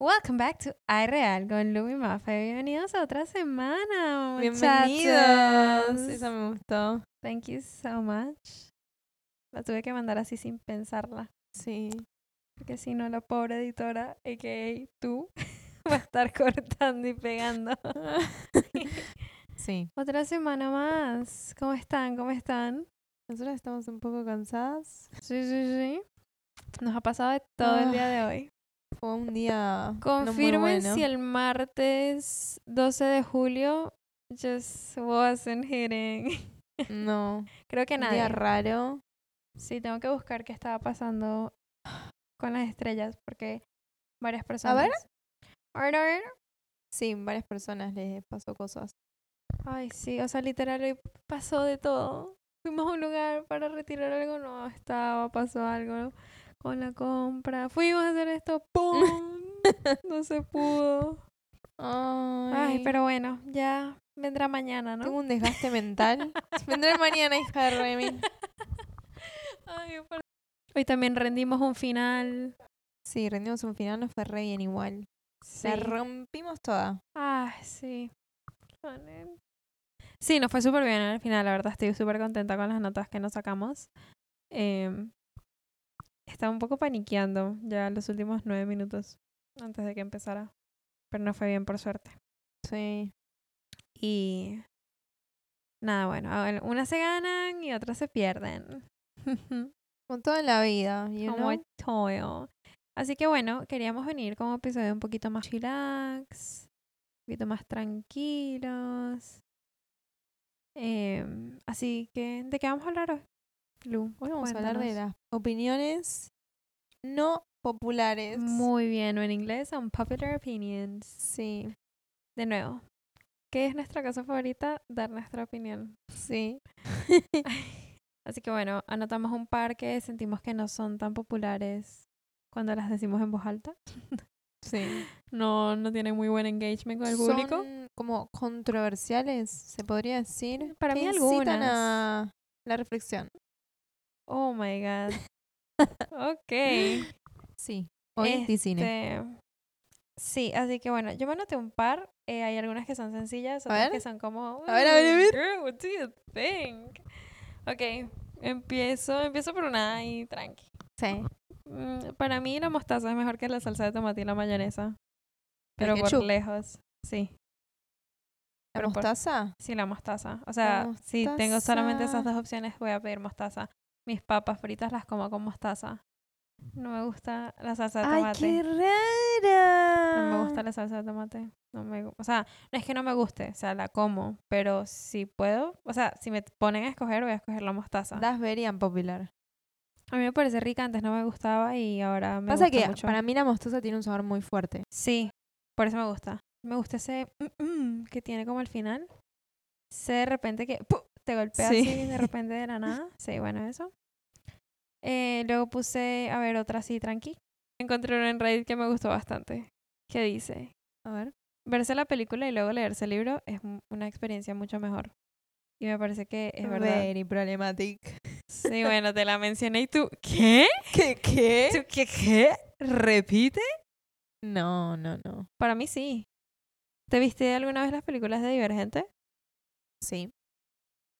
Welcome back to iReal con Lu y Mafe. Bienvenidos a otra semana, Bienvenidos. Esa me gustó. Thank you so much. La tuve que mandar así sin pensarla. Sí. Porque si no, la pobre editora, a.k.a. tú, va a estar cortando y pegando. Sí. Otra semana más. ¿Cómo están? ¿Cómo están? Nosotras estamos un poco cansadas. Sí, sí, sí. Nos ha pasado de todo el día de hoy. Fue un día no Confirmen muy bueno. si el martes 12 de julio just wasn't hitting. No. Creo que nadie. día raro. Sí, tengo que buscar qué estaba pasando con las estrellas porque varias personas. ver. A ver, a ver. Sí, varias personas les pasó cosas. Ay, sí, o sea, literal hoy pasó de todo. Fuimos a un lugar para retirar algo, no estaba, pasó algo con la compra. Fuimos a hacer esto, ¡pum! no se pudo. Ay, Ay, pero bueno, ya vendrá mañana, ¿no? Tengo un desgaste mental. Vendré mañana, hija de Remy. Ay, por- Hoy también rendimos un final. Sí, rendimos un final, nos fue re bien igual. Sí. La rompimos toda. Ay, sí. Sí, nos fue súper bien al final, la verdad estoy súper contenta con las notas que nos sacamos. Em, estaba un poco paniqueando ya los últimos nueve minutos antes de que empezara, pero no fue bien por suerte. Sí. Y nada, bueno, unas se ganan y otras se pierden. Con toda la vida, you Como know? Así que bueno, queríamos venir con un episodio un poquito más chillax, un poquito más tranquilos. Em, así que, ¿de qué vamos a hablar hoy? Lu, Hoy vamos a hablar de las opiniones no populares. Muy bien, o en inglés, unpopular opinions. Sí, De nuevo, ¿qué es nuestra cosa favorita? Dar nuestra opinión. sí. Así que bueno, anotamos un par que sentimos que no son tan populares cuando las decimos en voz alta. Sí. No, no tienen muy buen engagement con el público. Son como controversiales, se podría decir. Para que mí algunas. a la reflexión. Oh my god. ok. Sí. Hoy. Este, Sí, así que bueno, yo me anoté un par. eh, hay algunas que son sencillas, otras que son como. A ver, a ver, a "Mm, ver". girl, what do you think? Ok, empiezo, empiezo por una ahí tranqui. Sí. Mm, Para mí la mostaza es mejor que la salsa de tomate y la mayonesa. Pero por lejos, sí. ¿La Pero por- mostaza? Sí, la mostaza. O sea, si tengo solamente esas dos opciones, voy a pedir mostaza. Mis papas fritas las como con mostaza. No me gusta la salsa de ¡Ay, tomate. qué rara! No me gusta la salsa de tomate. No me, o sea, no es que no me guste, o sea, la como, pero si puedo, o sea, si me ponen a escoger, voy a escoger la mostaza. Das very unpopular. A mí me parece rica, antes no me gustaba y ahora me Pasa gusta que mucho. para mí la mostaza tiene un sabor muy fuerte. Sí, por eso me gusta. Me gusta ese mm, mm que tiene como al final. Sé de repente que ¡pum! Te golpea Sí. así de repente de la nada. Sí, bueno, eso. Eh, luego puse, a ver, otra así, tranqui. Encontré una en Reddit que me gustó bastante. Que dice, A ver. verse la película y luego leerse el libro es una experiencia mucho mejor. Y me parece que es verdad. Very problematic. Sí, bueno, te la mencioné y tú, ¿qué? ¿Qué? ¿Qué? ¿Tú qué? ¿Qué? ¿Repite? No, no, no. Para mí sí. ¿Te viste alguna vez las películas de Divergente? Sí,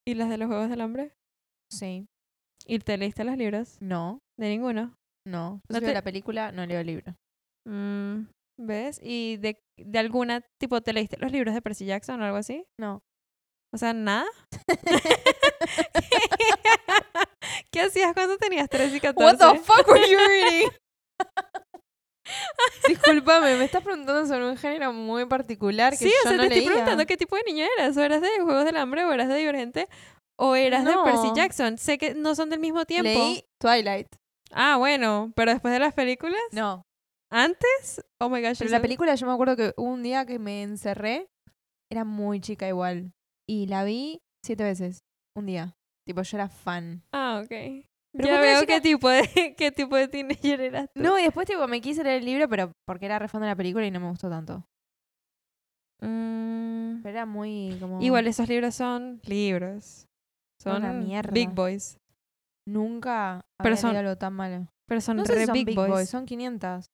¿Y las de los Juegos del Hambre? sí. ¿Y te leíste los libros? No, De ninguno. no. Yo No te- la película, no leo el libro. Mm, ¿Ves? ¿Y de, de alguna tipo te leíste los libros de Percy Jackson o algo así? No. O sea, nada. ¿Qué hacías cuando tenías 13 y 14? What the fuck were you reading? Discúlpame, me estás preguntando sobre un género muy particular que Sí, o yo sea, no te estoy preguntando qué tipo de niña eras. ¿O eras de Juegos del Hambre o eras de Divergente? ¿O eras de Percy. Jackson? Sé que no son del mismo tiempo. Leí Twilight. Ah, bueno, pero después de las películas, No, antes, oh my gosh, pero la película yo me acuerdo que un día que me encerré, era muy chica igual, y la vi siete veces, un día. Tipo, yo era fan. Ah, ok. Pero ya veo chica- qué tipo de qué tipo de teenager eras tú. No, y después tipo me quise leer el libro, pero porque era re fan de la película y no me gustó tanto. Mm, Pero era muy como... Igual esos libros son libros. Son Una mierda. big boys. Nunca Pero había son algo tan malo. Pero son No sé re si son big, big boys. boys, son 500.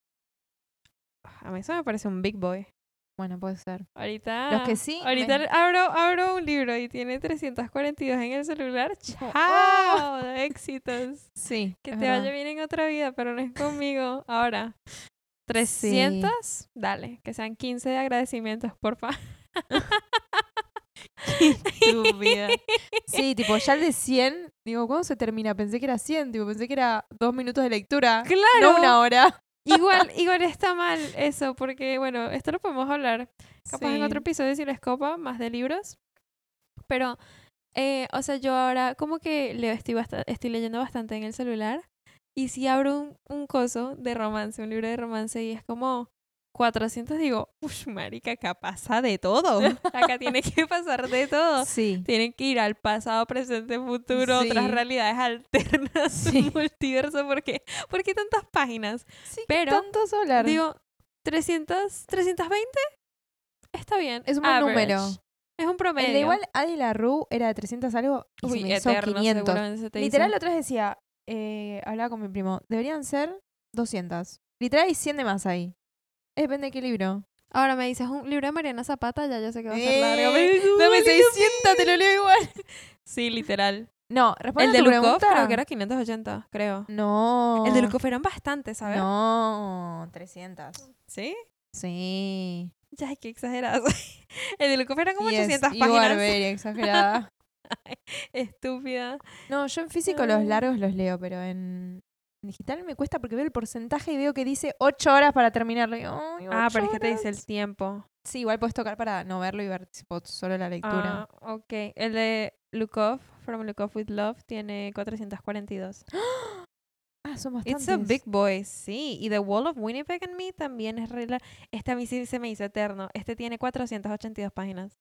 A mí eso me parece un big boy. Bueno, puede ser. Ahorita. Los que sí, Ahorita me- abro, abro un libro y tiene 342 en el celular. Oh. ¡Chao! Éxitos. Sí. Que te verdad. vaya bien en otra vida, pero no es conmigo. Ahora, 300, dale, que sean 15 de agradecimientos, porfa. Estúpida. Sí, tipo, ya el de 100, digo, ¿cuándo se termina? Pensé que era 100, tipo, pensé que era dos minutos de lectura. Claro. No una hora. Igual, igual está mal eso, porque bueno, esto lo podemos hablar capaz en Sí. otro episodio si les copa, más de libros. Pero, eh, o sea, yo ahora como que leo, estoy, estoy leyendo bastante en el celular. Y si abro un, un coso de romance, un libro de romance, y es como 400, digo, uff, marica, acá pasa de todo. Acá tiene que pasar de todo. Sí. Tienen que ir al pasado, presente, futuro, otras Sí. realidades alternas, Sí. multiverso. ¿Por qué? ¿Por qué tantas páginas? Sí, Pero, tanto solar. Digo, 300, 320, está bien. Es un buen average. número. Es un promedio. el de igual Adi Larue era de 300 algo y se Uy, me hizo eterno, 500. seguramente se hizo. Literal, la otra vez decía, eh, hablaba con mi primo, deberían ser 200. Literal hay 100 de más ahí. Eh, Depende de qué libro. Ahora me dices un libro de Mariana Zapata, ya yo sé que va a ser Eh, largo. Me Dame "Uy, qué 600, te lo leo igual. Sí, literal. No, responde El de Lukov creo que era 580, creo. No. El de Lukov eran bastantes, ¿sabes? No, 300. ¿Sí? Sí. Ya, qué exageradas. El de Lukov eran como Y es 800 y páginas. Barberia, exagerada. Estúpida. No, yo en físico los largos los leo, pero en digital me cuesta porque veo el porcentaje y veo que dice 8 horas para terminarlo. Y, Ah, pero es que te dice el tiempo. Sí, igual puedes tocar para no verlo y ver solo la lectura. Ah, ok. El de Lukov, From Lukov with Love, tiene 442. Ah, son It's bastantes. a big boy, sí. Y The Wall of Winnipeg and Me también es regla. Este a mí sí se me hizo eterno. Este tiene 482 páginas.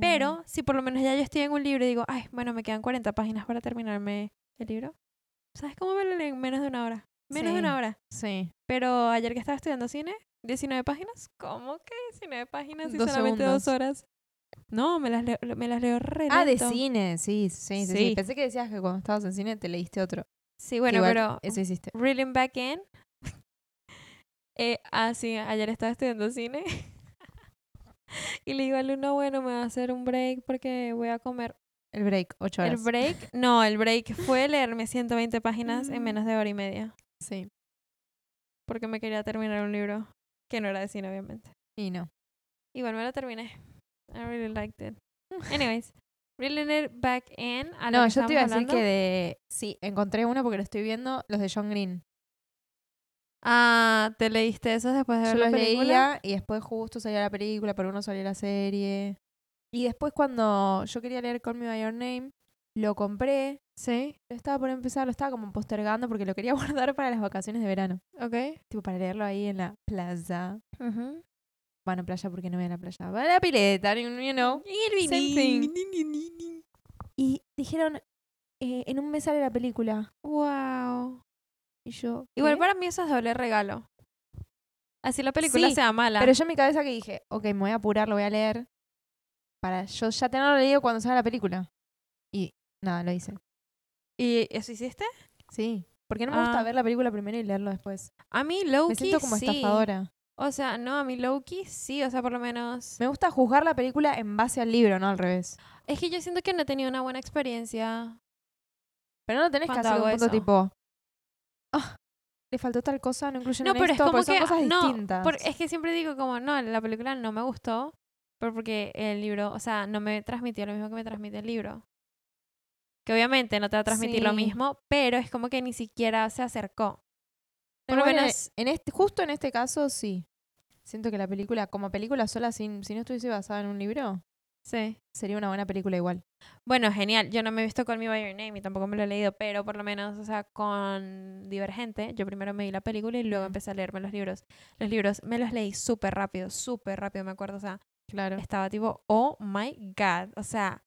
Pero si por lo menos ya yo estoy en un libro y digo, ay, bueno, me quedan 40 páginas para terminarme el libro. ¿Sabes cómo me lo leen? Menos de una hora. Menos de una hora. Sí. Pero ayer que estaba estudiando cine, 19 páginas. ¿Cómo que 19 páginas y Dos solamente dos horas? No, me las leo, me las leo re Ah, de cine, sí, sí, sí, sí, Sí. Pensé que decías que cuando estabas en cine te leíste otro. Sí, bueno, igual pero Eso hiciste. Reeling Back In. eh, ah, sí, ayer estaba estudiando cine. y le digo al uno, bueno, me va a hacer un break porque voy a comer. El break, 8 horas. El break, no, el break fue leerme 120 páginas en menos de hora y media. Sí. Porque me quería terminar un libro que no era de cine, obviamente. Y no. Igual me lo terminé. I really liked it. Anyways, Reeling It Back In. A lo No, yo te iba a decir que de. Sí, encontré uno porque lo estoy viendo, los de John Green. Ah, ¿te leíste eso después de ver Yo la los película? leía y después justo salía la película, pero uno salió la serie. Y después cuando yo quería leer Call Me By Your Name, lo compré. Sí, Lo estaba por empezar, lo estaba como postergando porque lo quería guardar para las vacaciones de verano. ok. Tipo, para leerlo ahí en la plaza. Ujú. Bueno, playa porque no voy a la playa. Va a la pileta, you know. Same thing. Y dijeron, eh, en un mes sale la película. Wow. Y yo, Igual para mí eso es doble regalo. Así la película Sí, sea mala. Pero yo en mi cabeza que dije, ok, me voy a apurar, lo voy a leer. Para yo ya tenerlo leído cuando salga la película. Y nada, lo hice. ¿Y eso hiciste? Sí. Porque no me gusta Ah. ver la película primero y leerlo después. A mí Loki Me siento como sí. estafadora. O sea, no, a mí Loki sí, o sea, por lo menos. Me gusta juzgar la película en base al libro, no al revés. Es que yo siento que no he tenido una buena experiencia. Pero no tenés que hacer un punto tipo. "Ah, le faltó tal cosa, no No, en pero es esto", como porque son que cosas no, distintas. por- es que siempre digo como, no, la película no me gustó, pero porque el libro, o sea, no me transmitió lo mismo que me transmite el libro. Que obviamente no te va a transmitir lo mismo, pero es como que ni siquiera se acercó. Por lo menos, en este, justo en este caso, sí. Siento que la película, como película sola, sin, si no estuviese basada en un libro, sí. sería una buena película igual. Bueno, genial. Yo no me he visto Call Me By Your Name y tampoco me lo he leído, pero por lo menos, o sea, con Divergente, yo primero me vi la película y luego empecé a leerme los libros. Los libros me los leí súper rápido, súper rápido, me acuerdo. O sea, Claro. estaba tipo, oh my god. O sea,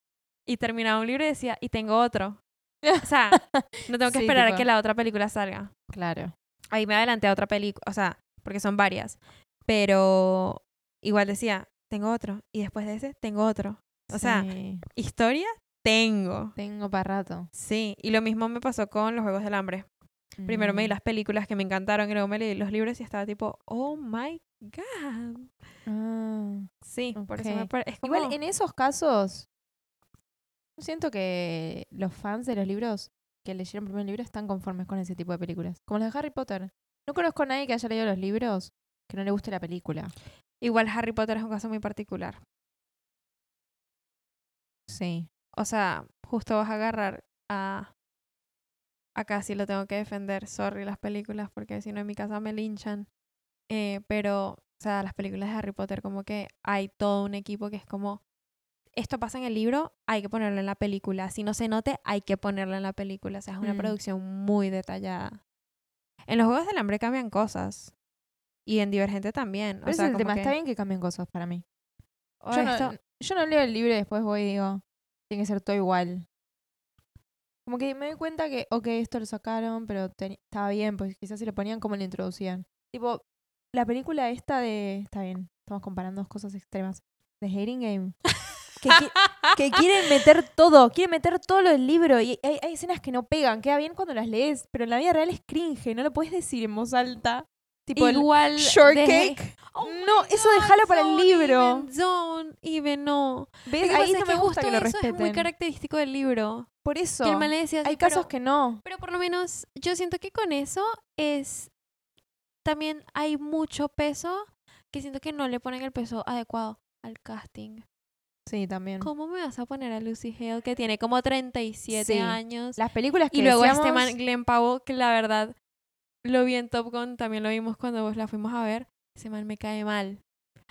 y terminaba un libro y decía, y tengo otro. O sea, no tengo que Sí, esperar a que la otra película salga. Claro. Ahí me adelanté a otra película, o sea, porque son varias. Pero igual decía, tengo otro. Y después de ese, tengo otro. O sea, historia, tengo. tengo para rato. Sí, y lo mismo me pasó con los Juegos del Hambre. Primero me vi Mm. las películas que me encantaron y luego me leí los libros y estaba tipo, oh my god. Ah. Sí, por eso me es como... Igual en esos casos, siento que los fans de los libros que leyeron el primer libro están conformes con ese tipo de películas. Como las de Harry Potter. No conozco a nadie que haya leído los libros que no le guste la película. Igual Harry Potter es un caso muy particular. Sí. O sea, justo vas a agarrar a... Acá sí lo tengo que defender, sorry, las películas, porque si no en mi casa me linchan. Eh, pero, o sea, las películas de Harry Potter, como que hay todo un equipo que es como, esto pasa en el libro, hay que ponerlo en la película. Si no se note, hay que ponerlo en la película. O sea, es una Mm. producción muy detallada. En los Juegos del Hambre cambian cosas. Y en Divergente también. Pero o sea, es el como tema. que, Está bien que cambien cosas para mí. "Oh, Yo no, esto- yo no leo el libro y después voy y digo, tiene que ser todo igual. Como que me doy cuenta que, ok, esto lo sacaron, pero estaba bien, pues quizás si lo ponían como lo introducían. Tipo, la película esta de... Está bien, estamos comparando dos cosas extremas. De Hating Game. Que, qui- que quieren meter todo, quieren meter todo lo del libro. Y hay, hay escenas que no pegan, queda bien cuando las lees, pero en la vida real es cringe, no lo puedes decir en voz alta. Tipo, el Igual de- shortcake. Oh No, eso déjalo para el libro. even, don't even, no. ¿Ves? Ahí no es me gusta que lo eso es muy respeten. característico del libro. Por eso. Que el man le decía así, Hay casos pero, que no. pero por lo menos yo siento que con eso es también hay mucho peso que siento que no le ponen el peso adecuado al casting. Sí, también. ¿Cómo me vas a poner a Lucy Hale que tiene como 37 Sí. años? Las películas que Y luego decíamos, este man Glenn Powell, que la verdad lo vi en Top Gun, también lo vimos cuando vos la fuimos a ver. Ese man me cae mal.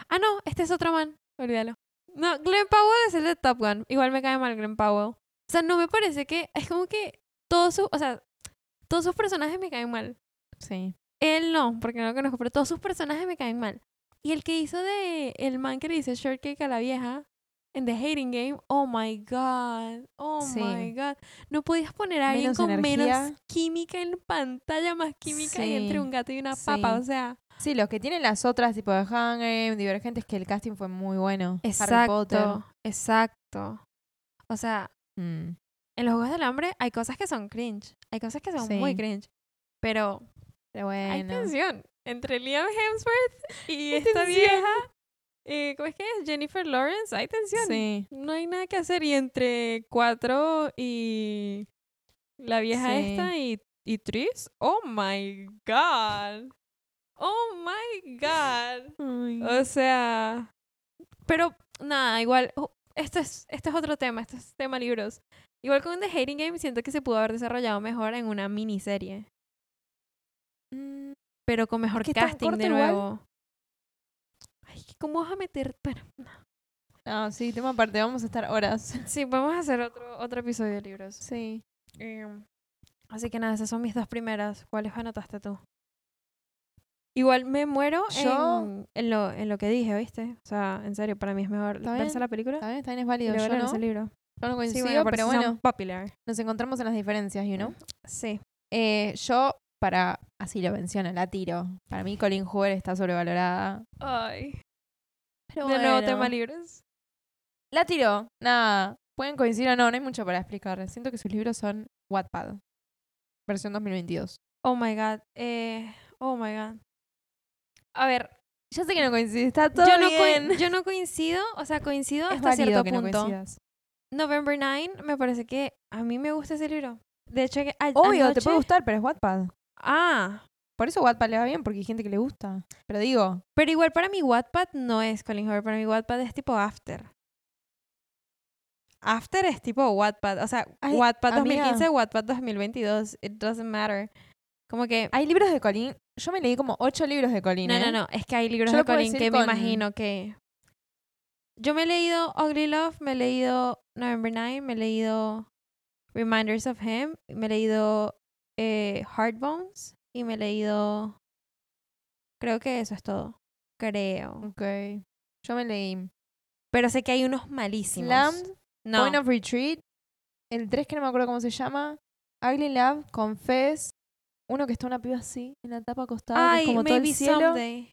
Ah, no, este es otro man. Olvídalo. No, Glenn Powell es el de Top Gun. Igual me cae mal Glenn Powell. O sea, no me parece que. Es como que todos sus. O sea, todos sus personajes me caen mal. Sí. Él no, porque no lo conozco, pero todos sus personajes me caen mal. Y el que hizo de. El man que le dice shortcake a la vieja. En The Hating Game, oh my god, oh Sí. my god. No podías poner a alguien Menos con menos química en pantalla, más química y entre un gato y una papa, o sea. Sí, los que tienen las otras, tipo de Hunger Divergentes, que el casting fue muy bueno. Harry Potter. Exacto, exacto. O sea, Mm, en los Juegos del Hambre hay cosas que son cringe, hay cosas que son muy cringe, pero Pero hay bueno. tensión entre Liam Hemsworth y Hay esta vieja, eh, ¿cómo es que es? Jennifer Lawrence, hay tensión. Sí. No hay nada que hacer y entre cuatro y la vieja Sí. esta y, y Tris, oh my god, oh my god. O sea, pero nada, igual, uh, esto es, este es otro tema, este es tema libros. Igual con The Hating Game siento que se pudo haber desarrollado mejor en una miniserie, Mm, pero con mejor casting de nuevo. ¿Cómo vas a meter? Bueno, No, sí, tema aparte, vamos a estar horas. sí, vamos a hacer otro, otro episodio de libros. Sí. Em, así que nada, esas son mis dos primeras. ¿Cuáles anotaste tú? Igual me muero Yo- en, en lo, en lo que dije, ¿viste? O sea, en serio, para mí es mejor Está verse bien, la película También, también es y válido. luego Yo no, el libro. yo no Sí, coincido, bueno, pero bueno, popular. nos encontramos en las diferencias, you know. Sí. Eh, yo, para, así lo menciono, la tiro. Para mí Colin Hoover está sobrevalorada. Ay. Pero de nuevo tema libros. La tiro. Nada. Pueden coincidir o no, no hay mucho para explicar. Siento que sus libros son Wattpad. Versión 2022. Oh my god. Eh, oh my god. A ver, Ya sé que no coincide, está todo yo no, bien. yo no coincido, o sea, coincido es hasta cierto que no punto. coincidas. November 9 me parece que a mí me gusta ese libro. De hecho, que Obvio, te puede gustar, pero es Wattpad. Ah, Por eso Wattpad le va bien, porque hay gente que le gusta. Pero digo, pero igual para mí Wattpad no es Colin Hoover, para mí Wattpad es tipo After. After es tipo Wattpad, o sea, Ay, Wattpad amiga. 2015, Wattpad 2022, it doesn't matter. Como que hay libros de Colin. Yo me leí como ocho libros de Colin. No, ¿eh? no, no. Es que hay libros Yo de Colin que me imagino que. Yo me he leído Ugly Love, me he leído November 9, me he leído Reminders of Him, me he leído eh, Hard Bones y me he leído. Creo que eso es todo. Creo. Ok. Yo me leí Pero sé que hay unos malísimos. Slammed, no. Point of Retreat, el 3 que no me acuerdo cómo se llama, Ugly Love, Confess, uno que está una piba así, en la tapa acostada, que Ay, es como todo el cielo. someday.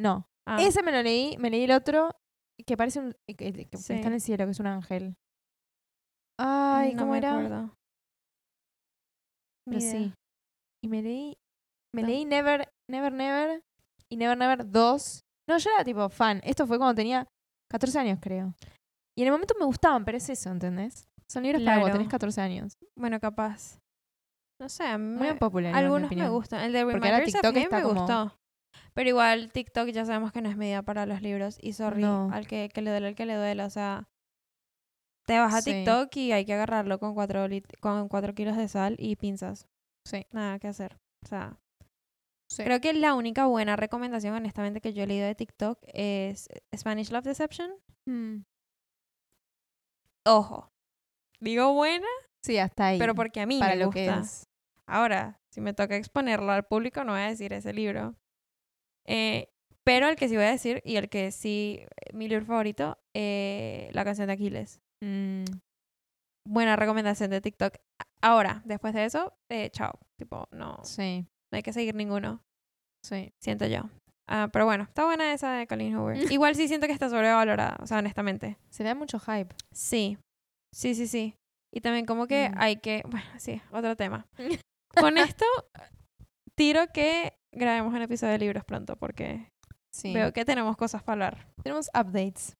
No, Ah, ese me lo leí, me leí el otro, que parece un, que, que Sí. está en el cielo, que es un ángel. Ay, no ¿cómo me era? acuerdo. Pero sí. y me leí, me leí Never, Never, Never y Never, Never 2. No, yo era tipo fan. Esto fue cuando tenía 14 años, creo. Y en el momento me gustaban, pero es eso, ¿entendés? Son libros para cuando tenés 14 años. Bueno, capaz. No sé, a mí Muy popular. algunos me gustan. El de Reminders of TikTok Me como- gustó. Pero igual TikTok ya sabemos que no es medida para los libros. Y sorry, No. al que, que le duele, al que le duele. O sea, te vas a Sí. TikTok y hay que agarrarlo con cuatro, lit- con cuatro kilos de sal y pinzas. Sí. Nada que hacer. O sea, Sí. creo que la única buena recomendación, honestamente, que yo he leído de TikTok es Spanish Love Deception. Mm. Ojo. Digo buena, Sí, hasta ahí. pero porque a mí para me lo que gusta. es. Ahora, si me toca exponerlo al público, no voy a decir ese libro. Eh, pero el que sí voy a decir, y el que sí, mi libro favorito, eh, La canción de Aquiles. Mm. Buena recomendación de TikTok. Ahora, después de eso, eh, chao. Tipo, no, Sí, no hay que seguir ninguno, sí. siento yo. Ah, pero bueno, está buena esa de Colleen Hoover. Igual sí siento que está sobrevalorada, o sea, honestamente. Se le da mucho hype. Sí, sí, sí, sí. Y también como que Mm. hay que, bueno, sí, otro tema. Con esto, tiro que grabemos un episodio de libros pronto porque Sí. veo que tenemos cosas para hablar. Tenemos updates.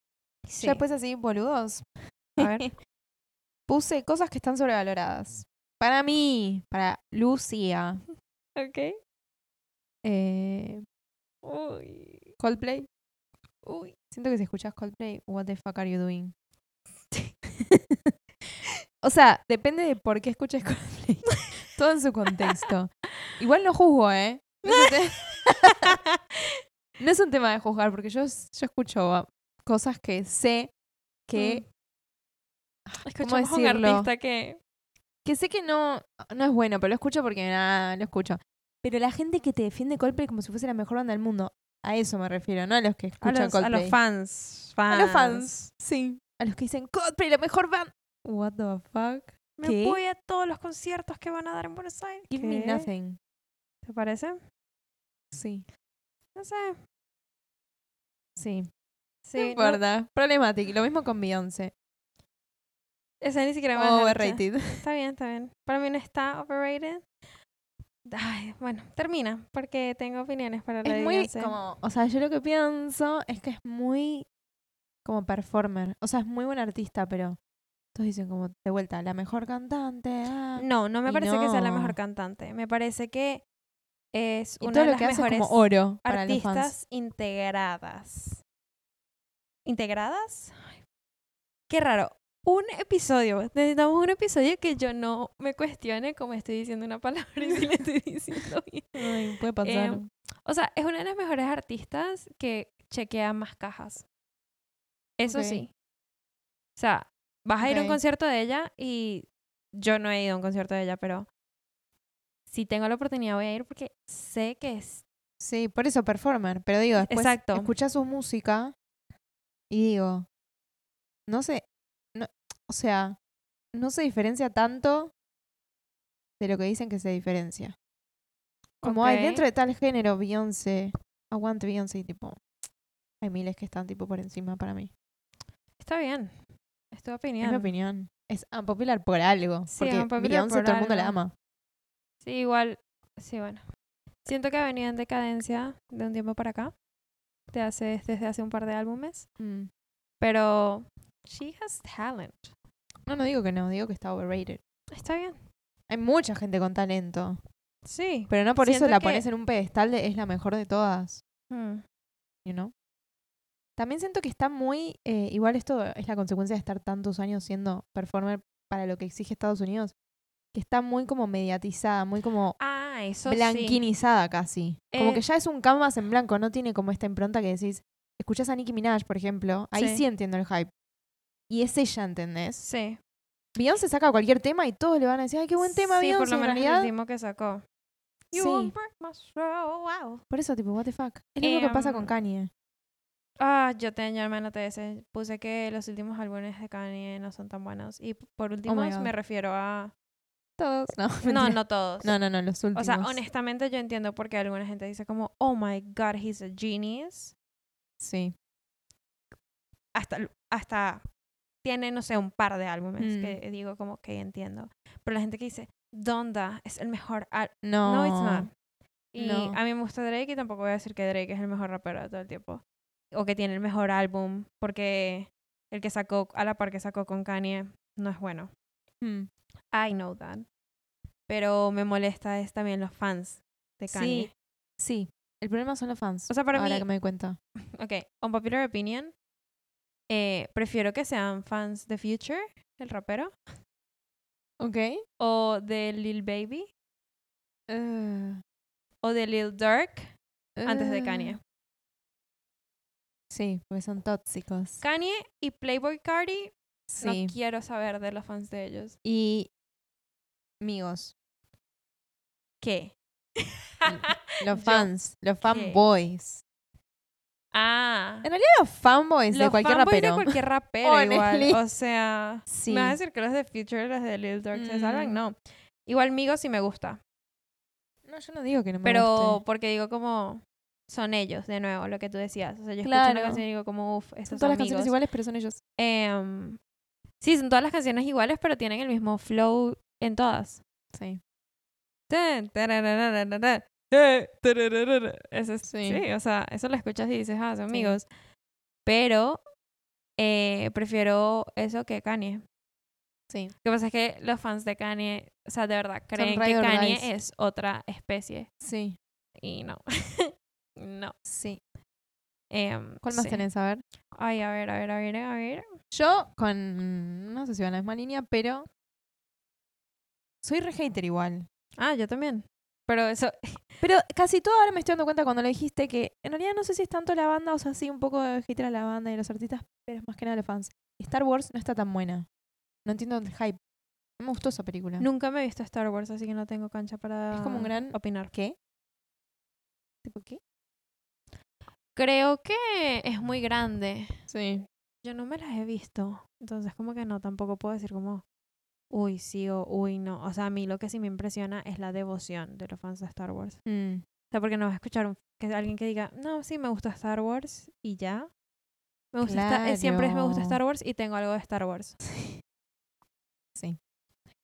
Sí. Ya después así, boludos. A ver. Puse cosas que están sobrevaloradas. Para mí, para Lucia. Ok. Eh, Uy. Coldplay. Uy. Siento que si escuchas Coldplay, what the fuck are you doing? o sea, depende de por qué escuches Coldplay. Todo en su contexto. Igual no juzgo, ¿eh? No es, un te- no es un tema de juzgar, porque yo, yo escucho ah, cosas que sé que, Escuchamos a un decirlo? artista que... que sé que no, no es bueno, pero lo escucho porque nada, lo escucho. Pero la gente que te defiende Coldplay como si fuese la mejor banda del mundo, a eso me refiero, no a los que A escuchan los, a Coldplay. los fans, A los fans, sí. A los que dicen Coldplay, la mejor banda. What the fuck? Me ¿Qué? voy a todos los conciertos que van a dar en Buenos Aires. Give me nothing. ¿Te parece? Sí. No sé. Sí. Sí, no no- importa. Problemático. Lo mismo con Beyoncé. Esa ni siquiera me escuchar. Overrated. Está bien, está bien. Para mí no está overrated. Ay, bueno, termina, porque tengo opiniones para la Es muy como, o sea, yo lo que pienso es que es muy como performer. O sea, es muy buen artista, pero todos dicen como de vuelta, la mejor cantante. ah. No, no me parece que sea la mejor cantante. Me parece que es Y una todo de lo las que hace mejores como oro para los fans. artistas integradas. ¿Integradas? Ay, Qué raro. Un episodio. Necesitamos un episodio que yo no me cuestione cómo estoy diciendo una palabra y si le estoy diciendo bien. Ay, puede pasar. Em, O sea, es una de las mejores artistas que chequea más cajas. Eso Ok. sí. O sea, vas a ir a un concierto de ella y yo no he ido a un concierto de ella, pero si tengo la oportunidad voy a ir porque sé que es... Sí, por eso performer. Pero digo, después Exacto. escuchas su música y digo, no sé, o sea, no se diferencia tanto de lo que dicen que se diferencia. Como hay dentro de tal género, Beyoncé, aguante Beyoncé y tipo, hay miles que están tipo por encima para mí. Está bien. Es tu opinión. Es mi opinión. Es unpopular por algo. Sí, porque Beyoncé por todo el mundo la ama. Sí, igual. Sí, bueno. Siento que ha venido en decadencia de un tiempo para acá. De hace, desde hace un par de álbumes. Mm. Pero she has talent. No, no digo que no, digo que está overrated. Está bien. Hay mucha gente con talento. Sí. Pero no por eso la que- pones en un pedestal de es la mejor de todas. Mm. you know? También siento que está muy, eh, igual esto es la consecuencia de estar tantos años siendo performer para lo que exige Estados Unidos, que está muy como mediatizada, muy como Ah, eso sí. blanquinizada casi. Como Eh, que ya es un canvas en blanco, no tiene como esta impronta que decís, escuchás a Nicki Minaj, por ejemplo, ahí Sí. sí, entiendo el hype. Y es ella, ¿entendés? Sí. Beyoncé saca cualquier tema y todos le van a decir, ay, qué buen tema, sí, Beyoncé. por lo en menos realidad, el último que sacó. You Sí. my soul, wow. por eso, tipo, what the fuck. Es lo que pasa con Em, Kanye. Ah, yo te ya me anoté ese. Puse que los últimos álbumes de Kanye no son tan buenos. Y por últimos Oh me refiero a... Todos. No, No, no todos. No, no, no, los últimos. O sea, honestamente yo entiendo por qué alguna gente dice como, oh my god, he's a genius. Sí. Hasta, hasta tiene, no sé, un par de álbumes Mm. que digo como que entiendo. Pero la gente que dice, Donda es el mejor al- No. No, it's not. Y No. a mí me gusta Drake y tampoco voy a decir que Drake es el mejor rapero de todo el tiempo. O que tiene el mejor álbum, porque el que sacó, a la par que sacó con Kanye, no es bueno. Hmm. I know that. Pero me molesta es también los fans de Kanye. Sí, sí. El problema son los fans. O sea, para ahora mí- que me doy cuenta. Ok, unpopular opinion. Eh, prefiero que sean fans de Future, el rapero, Ok. o de Lil Baby, Eh, o de Lil Durk, antes de eh, Kanye. Sí, porque son tóxicos. Kanye y Playboy Cardi, Sí. no quiero saber de los fans de ellos. Y amigos, ¿Qué? los Yo, fans, los fanboys. Ah. En realidad los fanboys de cualquier fanboys rapero. de cualquier rapero igual. O sea, Sí. ¿me vas a decir que los de Future, los de Lil Durk se salvan? Mm. No. Igual Migos sí me gusta. No, yo no digo que no me Pero guste. porque digo como son ellos, de nuevo, lo que tú decías. O sea, yo escucho una canción y digo como, uff, Son estos todas las canciones iguales, pero son ellos. Em, sí, son todas las canciones iguales, pero tienen el mismo flow en todas. Sí. Eh. Eso es, Sí. sí. o sea, eso lo escuchas y dices, ah, son Sí. amigos. Pero eh, prefiero eso que Kanye. Sí. Lo que pasa es que los fans de Kanye, o sea, de verdad, creen que Kanye es otra especie. Sí. Y no. no. Sí. Em, ¿Cuál más sí. tenés? A ver. Ay, a ver, a ver, a ver, a ver. Yo con. No sé si va en la misma línea, pero. Soy re hater igual. Ah, yo también. Pero eso, Pero casi todo ahora me estoy dando cuenta cuando lo dijiste que en realidad no sé si es tanto la banda, o sea, sí un poco de hater a la banda y los artistas, pero es más que nada los fans. Star Wars no está tan buena. No entiendo el hype. No me gustó esa película. nunca me he visto Star Wars, así que no tengo cancha para Es como un gran- opinar. ¿Qué? ¿Tipo qué? Creo que es muy grande. Sí. Yo no me las he visto. Entonces, como que no, tampoco puedo decir como, uy, sí o uy, no. O sea, a mí lo que sí me impresiona es la devoción de los fans de Star Wars. Mm. O sea, porque no vas a escuchar un- que alguien que diga, no, sí, me gusta Star Wars y ya. Me gusta Sta- eh, siempre es me gusta Claro. Star Wars y tengo algo de Star Wars. Sí.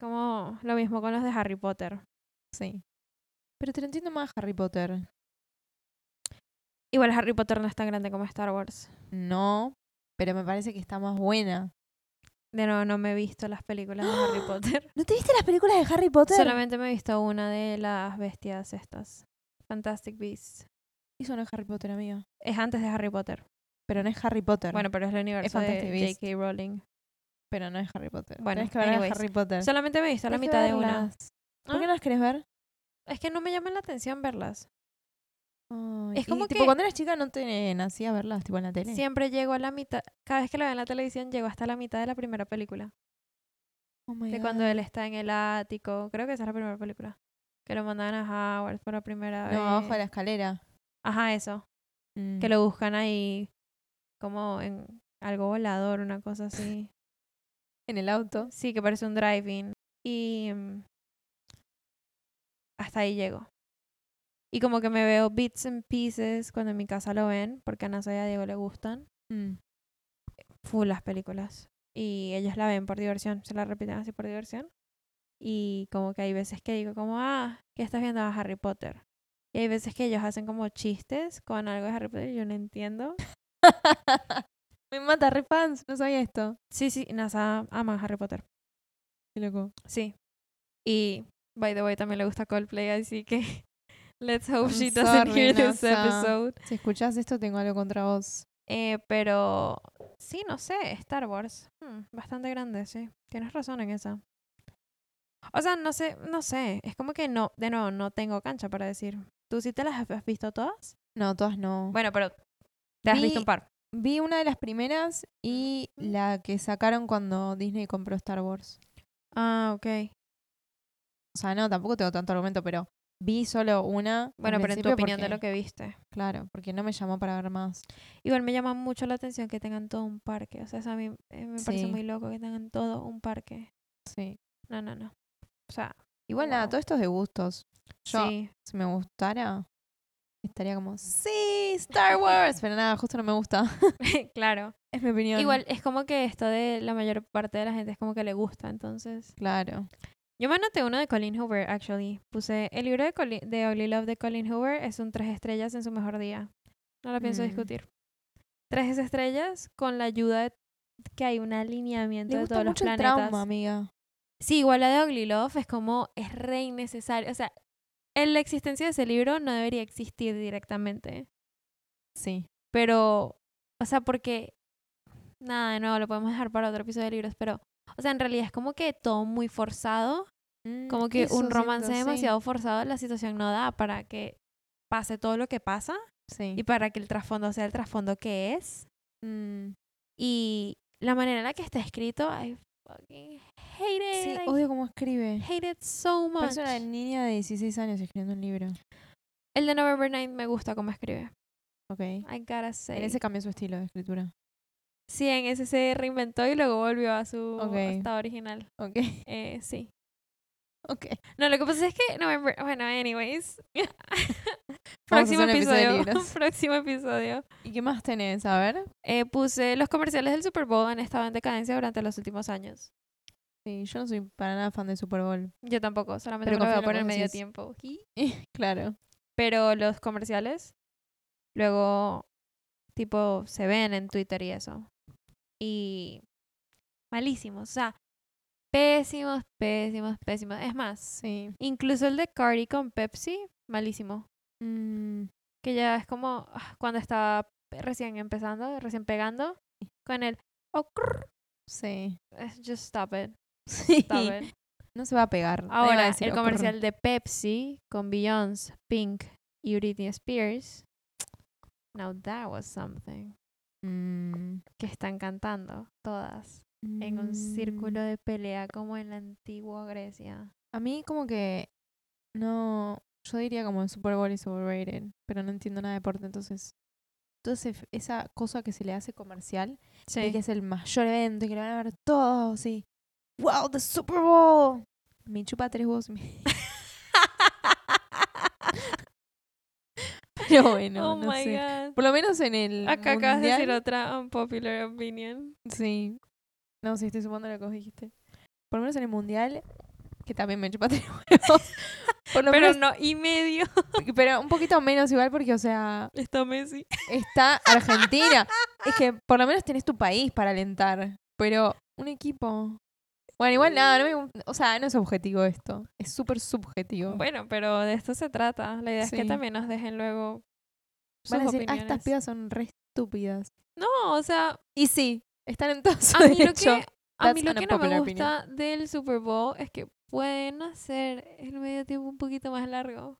Como lo mismo con los de Harry Potter. Sí. Pero te lo entiendo más Harry Potter. Igual Harry Potter no es tan grande como Star Wars. No, pero me parece que está más buena. De nuevo, no me he visto las películas de Harry Potter. ¿No te viste las películas de Harry Potter? Solamente me he visto una de las bestias estas. Fantastic Beasts. Eso no es Harry Potter, amigo. Es antes de Harry Potter. Pero no es Harry Potter. Bueno, pero es el universo de. J.K. Rowling. pero no es Harry Potter. Bueno, Tenés que ver anyways. Harry Potter. Solamente me he visto la mitad de una. ¿Por qué Ah. no las querés ver? Es que no me llama la atención verlas. Ay, Es y, como tipo, que- cuando eras chica no te nacía verlas, tipo en la tele. Siempre llego a la mitad. Cada vez que lo veo en la televisión, llego hasta la mitad de la primera película. Oh my De God. cuando él está en el ático. Creo que esa es la primera película. Que lo mandan a Howard por la primera vez. No, abajo de la escalera. Ajá, eso. Mm. Que lo buscan ahí como en algo volador, una cosa así. En el auto. Sí, que parece un driving. Y mm, hasta ahí llego. Y como que me veo bits and pieces cuando en mi casa lo ven, porque a Nasa y a Diego le gustan. Mm. Full las películas. Y ellos la ven por diversión, se la repiten así por diversión. Y como que hay veces que digo como, ah, ¿qué estás viendo a Harry Potter? Y hay veces que ellos hacen como chistes con algo de Harry Potter y yo no entiendo. me mata, re fans. No sabía esto. Sí, sí, Nasa ama Harry Potter. Qué loco. Sí. Y, by the way, también le gusta Coldplay, así que let's hope I'm she doesn't sorry, hear this Nasa. episode. Si escuchás esto, tengo algo contra vos. Eh, pero, sí, no sé, Star Wars. Hmm, bastante grande, sí. Tienes razón en esa. O sea, no sé, no sé. Es como que no, de nuevo, no tengo cancha para decir. ¿Tú sí te las has visto todas? No, todas no. Bueno, pero te has visto Vi- un par. Vi una de las primeras y la que sacaron cuando Disney compró Star Wars. Ah, ok. O sea, no, tampoco tengo tanto argumento, pero vi solo una. Bueno, pero en tu opinión de lo que viste. Claro, porque no me llamó para ver más. Igual me llama mucho la atención que tengan todo un parque. O sea, eso a mí eh, me parece muy loco que tengan todo un parque. Sí. No, no, no. O sea, Igual nada, todo esto es de gustos. Yo, sí. si me gustara, estaría como, sí, Star Wars. pero nada, justo no me gusta. claro. es mi opinión. Igual es como que esto de la mayor parte de la gente es como que le gusta, entonces. Claro. Yo me anoté uno de Colin Hoover, actually. Puse el libro de, Colin, de Ugly Love de Colin Hoover es un tres estrellas en su mejor día. No lo pienso Mm. discutir. Tres estrellas con la ayuda de que hay un alineamiento de todos los mucho el planetas. trauma, amiga. Sí, igual la de Ugly Love es como, es re innecesario. O sea, en la existencia de ese libro no debería existir directamente. Sí. Pero, o sea, porque, nada, de nuevo, lo podemos dejar para otro episodio de libros, pero, o sea, en realidad es como que todo muy forzado, como que un romance demasiado forzado, la situación no da para que pase todo lo que pasa Sí. y para que el trasfondo sea el trasfondo que es. Mm, Y la manera en la que está escrito, I fucking hate sí, it. I odio cómo escribe. hate it so much. Parece una niña de 16 años escribiendo un libro. El de November 9 me gusta cómo escribe. Ok. I gotta say. En ese cambió su estilo de escritura. Sí, en ese se reinventó y luego volvió a su Ok. estado original. Ok. Eh, sí. Ok. No, lo que pasa es que November... Bueno, anyways. Próximo episodio próximo episodio. ¿Y qué más tenés? A ver. Eh, puse los comerciales del Super Bowl han estado en decadencia durante los últimos años. Sí, yo no soy para nada fan de Super Bowl. Yo tampoco, solamente Pero lo veo por el medio tiempo. Claro. Pero los comerciales luego tipo se ven en Twitter y eso. Y malísimos, o sea, pésimos, pésimos, pésimos. Es más, Sí. incluso el de Cardi con Pepsi, malísimo. Mm, Que ya es como ah, cuando estaba recién empezando, recién pegando, con el oh, sí. just stop it, Sí. stop it. No se va a pegar. A Ahora, decir, el "Oh, comercial de Pepsi con Beyoncé, Pink y Britney Spears. Now that was something. Mm, Que están cantando todas en un mm. círculo de pelea como en la antigua Grecia. A mí como que no, yo diría como el Super Bowl es overrated, pero no entiendo nada de deporte, entonces entonces esa cosa que se le hace comercial, de que es el mayor evento y que lo van a ver todos y wow, the Super Bowl. Me chupa tres huevos. me- Pero bueno, oh no my sé. god. Por lo menos en el Acá acabas de decir mundial- otra unpopular opinion. Sí. No, sí, estoy sumando lo que vos dijiste. Por lo menos en el mundial, que también me chupa tres huevos. Por lo Pero menos, no, y medio. pero un poquito menos igual porque, o sea, Está Messi. está Argentina. es que por lo menos tenés tu país para alentar. Pero un equipo. Bueno, igual nada, no me- o sea, no es objetivo esto. Es súper subjetivo. Bueno, pero de esto se trata. La idea es que también nos dejen luego sus Van a decir, ah, estas pibas son re estúpidas. No, o sea, Y sí, están en todo su a mí lo que, a mí lo que no me gusta del Super Bowl es que pueden hacer el medio tiempo un poquito más largo.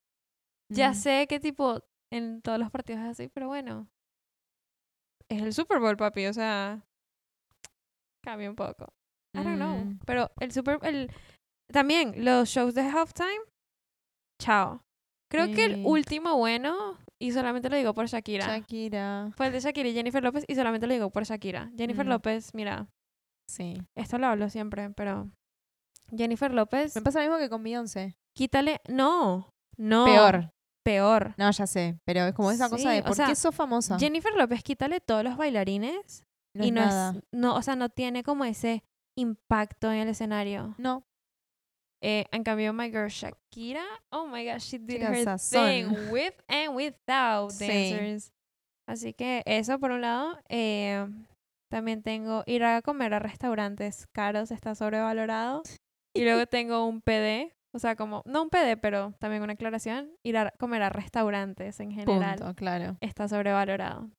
Ya Mm. sé que tipo en todos los partidos es así, pero bueno. Es el Super Bowl, papi, o sea, cambia un poco. I don't know. Pero el Super el también los shows de halftime, chao. Creo que el último bueno y solamente lo digo por Shakira. Shakira. Fue el de Shakira y Jennifer López y solamente lo digo por Shakira. Jennifer Mm. López, mira, Sí. esto lo hablo siempre, pero Jennifer López, Me pasa lo mismo que con Beyoncé. quítale, no, no, Peor. peor. No, ya sé, pero es como esa cosa de o ¿por sea, qué sos famosa? Jennifer López, quítale todos los bailarines no y es no nada. es, no, o sea, no tiene como ese impacto en el escenario. No, Eh, en cambio, my girl Shakira, oh my gosh, she did Chica, her sazón. thing with and without Sí. dancers. Así que eso por un lado. Eh, también tengo ir a comer a restaurantes caros, está sobrevalorado. Y luego tengo un PD, o sea, como, no un PD, pero también una aclaración, ir a comer a restaurantes en general punto, claro. está sobrevalorado.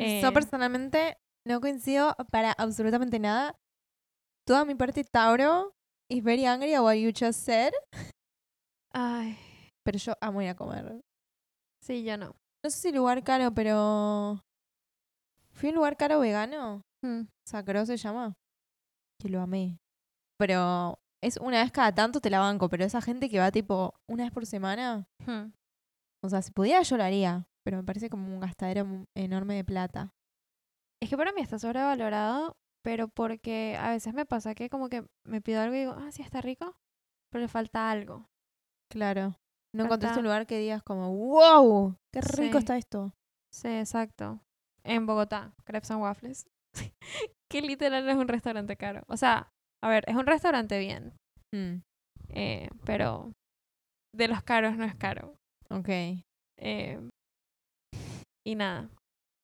Eh, Yo personalmente no coincido para absolutamente nada. Toda mi parte Tauro is very angry at what you just said, ay, pero yo amo ir a comer. sí, yo no. No sé si lugar caro, pero fui a un lugar caro vegano, Hmm. Sacro se llama, que lo amé. Pero es una vez cada tanto te la banco, pero esa gente que va tipo una vez por semana, Hmm. o sea, si pudiera yo lo haría, pero me parece como un gastadero enorme de plata. Es que para mí está sobrevalorado, pero porque a veces me pasa que como que me pido algo y digo, ah, sí está rico, pero le falta algo. Claro. No encontraste un lugar que digas como, wow, qué rico Sí. está esto. Sí, exacto. En Bogotá, Crepes and Waffles. que literal es un restaurante caro. O sea, a ver, es un restaurante bien, Mm, Eh, pero de los caros no es caro. Ok. Eh, y nada,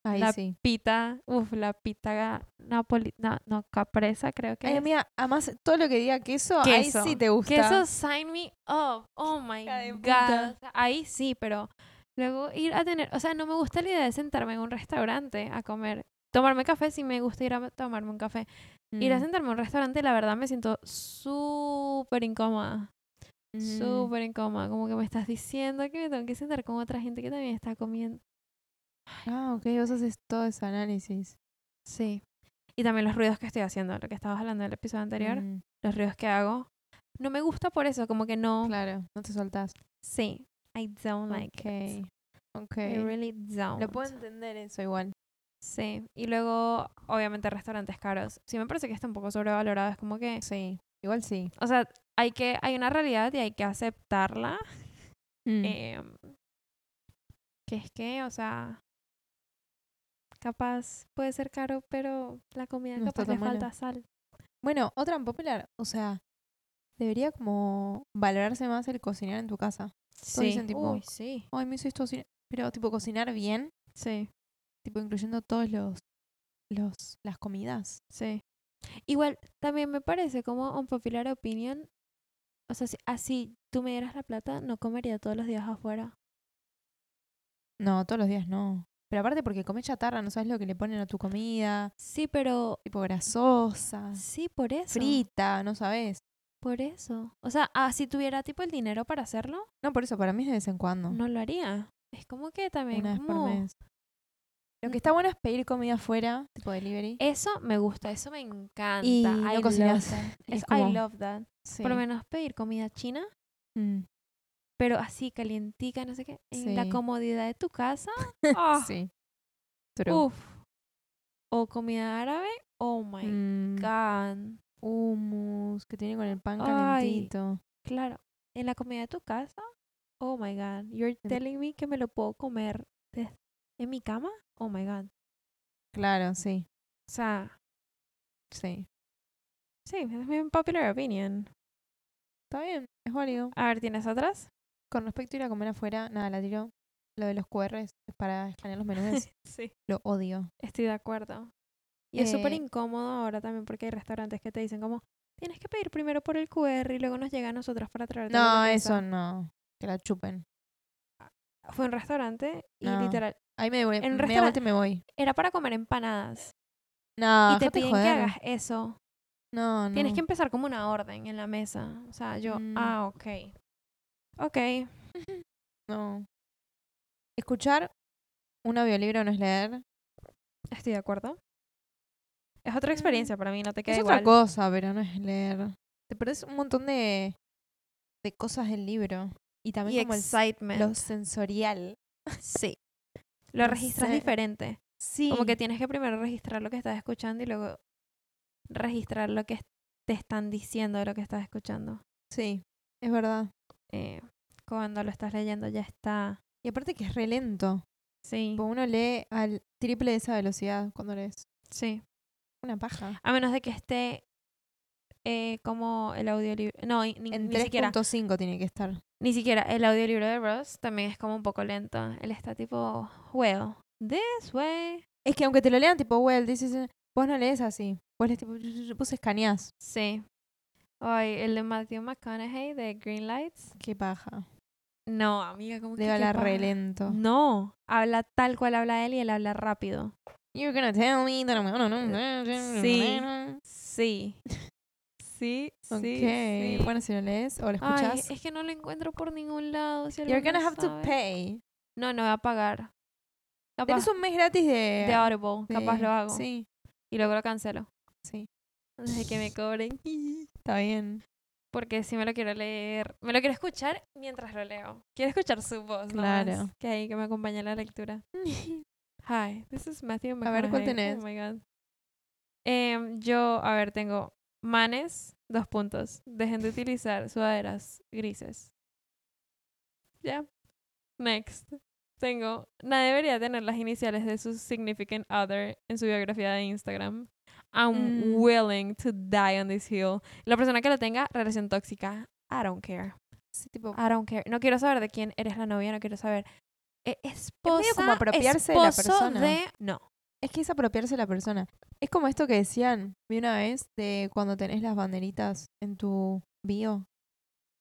Ahí La sí. pita, uff, la pita napoli, no, no, capresa creo que Ay, es. además todo lo que diga queso, Queso. ahí sí te gusta. Queso sign me up. Oh my god. Ahí sí, pero luego ir a tener, o sea, no me gusta la idea de sentarme en un restaurante a comer. Tomarme café sí me gusta ir a tomarme un café. Ir a Mm. sentarme a un restaurante, la verdad me siento súper incómoda. Mm. Súper incómoda. Como que me estás diciendo que me tengo que sentar con otra gente que también está comiendo. Ah, ok, vos haces todo ese análisis. Sí. Y también los ruidos que estoy haciendo, lo que estabas hablando del episodio anterior. Mm, Los ruidos que hago. No me gusta por eso, como que no. Claro, no te soltás. Sí. I don't like it. Ok, ok. I really don't. Lo puedo entender eso igual. Sí. Y luego, obviamente, restaurantes caros. Sí, me parece que está un poco sobrevalorado. Es como que. Sí, igual sí. O sea, hay que. Hay una realidad y hay que aceptarla. Mm. Em, que es que, o sea. Capaz puede ser caro, pero la comida No capaz le falta sal. Bueno, otra popular, o sea, debería como valorarse más el cocinar en tu casa. Sí. dicen tipo- Uy, sí. Ay, me hizo esto, cocina- pero tipo cocinar bien, Sí. tipo incluyendo todos los, los las comidas. Sí. Igual, también me parece como un popular opinion. O sea, si así tú me dieras la plata, no comería todos los días afuera. No, todos los días no. Pero aparte porque comes chatarra, no sabes lo que le ponen a tu comida, Sí, pero. tipo grasosa, Sí, por eso. frita, no sabes. Por eso. O sea, ah, si tuviera tipo el dinero para hacerlo, No, por eso para mí es de vez en cuando, no lo haría. Es como que también. una vez por como- mes. Lo que está bueno es pedir comida afuera, tipo delivery. Eso me gusta, eso me encanta. Y I no love cocinas. that. Eso- I love that. Sí. Por lo menos pedir comida china, Mm, pero así calientica, no sé qué, en la comodidad de tu casa. Ah, Sí. True. Uf. O comida árabe. Oh my Mm, god. hummus que tiene con el pan Ay. calentito. Claro. En la comida de tu casa. Oh my god. You're telling me que me lo puedo comer en mi cama. Oh my god. Claro, sí, O sea, sí. sí, es mi popular opinion. Está bien, es válido. A ver, ¿tienes otras? Con respecto a ir a comer afuera, nada, la tiro. Lo de los QRs para escanear los menús. sí. lo odio. Estoy de acuerdo. Y es súper Eh, incómodo ahora también porque hay restaurantes que te dicen como, tienes que pedir primero por el QR y luego nos llega a nosotros para traerte No, mesa". eso no. Que la chupen. Fue un restaurante y No. literal, Ahí me voy, En vuelta y me voy. era para comer empanadas. No, y te piden joder. que hagas eso. No, no. Tienes que empezar como una orden en la mesa. O sea, yo, Mm. ah, ok. Ok. No. Escuchar un audiolibro no es leer. Estoy de acuerdo. Es otra experiencia para mí, no te queda es igual. otra cosa, pero no es leer. Te perdés un montón de, de cosas del libro. Y Y también como el, lo sensorial. Sí. Lo No registras sé. diferente. Sí. Como que tienes que primero registrar lo que estás escuchando y luego registrar lo que te están diciendo de lo que estás escuchando. Sí, es verdad. Eh, cuando lo estás leyendo ya está. Y aparte que es re lento. Sí. Tipo, uno lee al triple de esa velocidad cuando lees. Sí. Una paja. A menos de que esté eh, como el audiolibro. No, ni, En ni siquiera. 3.5 tiene que estar. Ni siquiera el audiolibro de Ross también es como un poco lento. Él está tipo, well, this way. Es que aunque te lo lean tipo, well, this is vos no lees así. Vos lees tipo, vos escaneás. Sí. Ay, el de Matthew McConaughey de Green Lights. Qué paja. No, amiga, como que. Debe hablar re lento. No, habla tal cual habla él y él habla rápido. You're gonna tell me that I'm gonna... Sí. Sí. Sí, sí. Ok. sí. Bueno, si lo lees o lo Ay, escuchas. es que no lo encuentro por ningún lado. si You're gonna have to sabe. pay. No, no voy a pagar. Capaz Tenés un mes gratis de... de Audible. Capaz de- lo hago. Sí, Y luego lo cancelo. sí. Antes de que me cobren. Está bien. Porque si me lo quiero leer. Me lo quiero escuchar mientras lo leo. Quiero escuchar su voz. Claro. Claro. que ahí que me acompañe en la lectura. Hi, this is Matthew A ver, ¿cuál McConaughey. tenés? Oh my God. Em, yo, a ver, tengo manes, dos puntos. Dejen de utilizar sudaderas grises. Ya. Next. Tengo, nadie debería tener las iniciales de su significant other en su biografía de Instagram. I'm Mm. willing to die on this hill. La persona que lo tenga, relación tóxica. I don't care. Sí, tipo, I don't care. No quiero saber de quién eres la novia, no quiero saber. Eh, esposa, como apropiarse de la persona. de- No. es que es apropiarse de la persona. Es como esto que decían, vi una vez, de cuando tenés las banderitas en tu bio,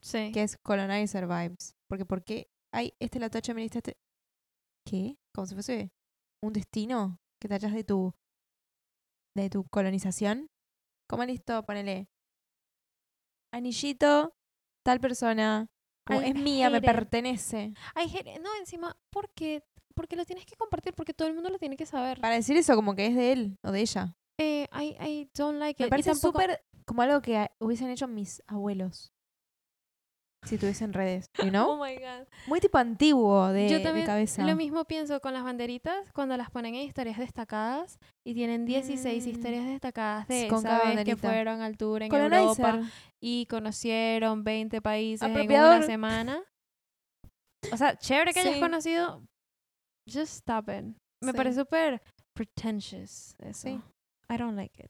Sí. que es colonizer vibes. Porque, ¿por qué? Ay, este la tacha, me este. ¿Qué? Como si fuese un destino que tachas de tu. De tu colonización. ¿Cómo listo? Ponele. Anillito, tal persona. como, es mía, me pertenece. Ay, Jere, no, encima, ¿por qué? Porque lo tienes que compartir, porque todo el mundo lo tiene que saber. Para decir eso, como que es de él o de ella. Eh, I, I don't like Me it. Y parece súper como algo que hubiesen hecho mis abuelos. Si tuviesen redes, you know? Oh my God. Muy tipo antiguo de, Yo de también cabeza. Lo mismo pienso con las banderitas cuando las ponen en historias destacadas y tienen 16 Mm. historias destacadas de Con esa cada vez que fueron al tour en Colonizer. Europa y conocieron 20 países en una Apropiador. semana. O sea, chévere que hayas conocido. Just stop it. Me Sí. parece súper pretentious eso. Sí. I don't like it.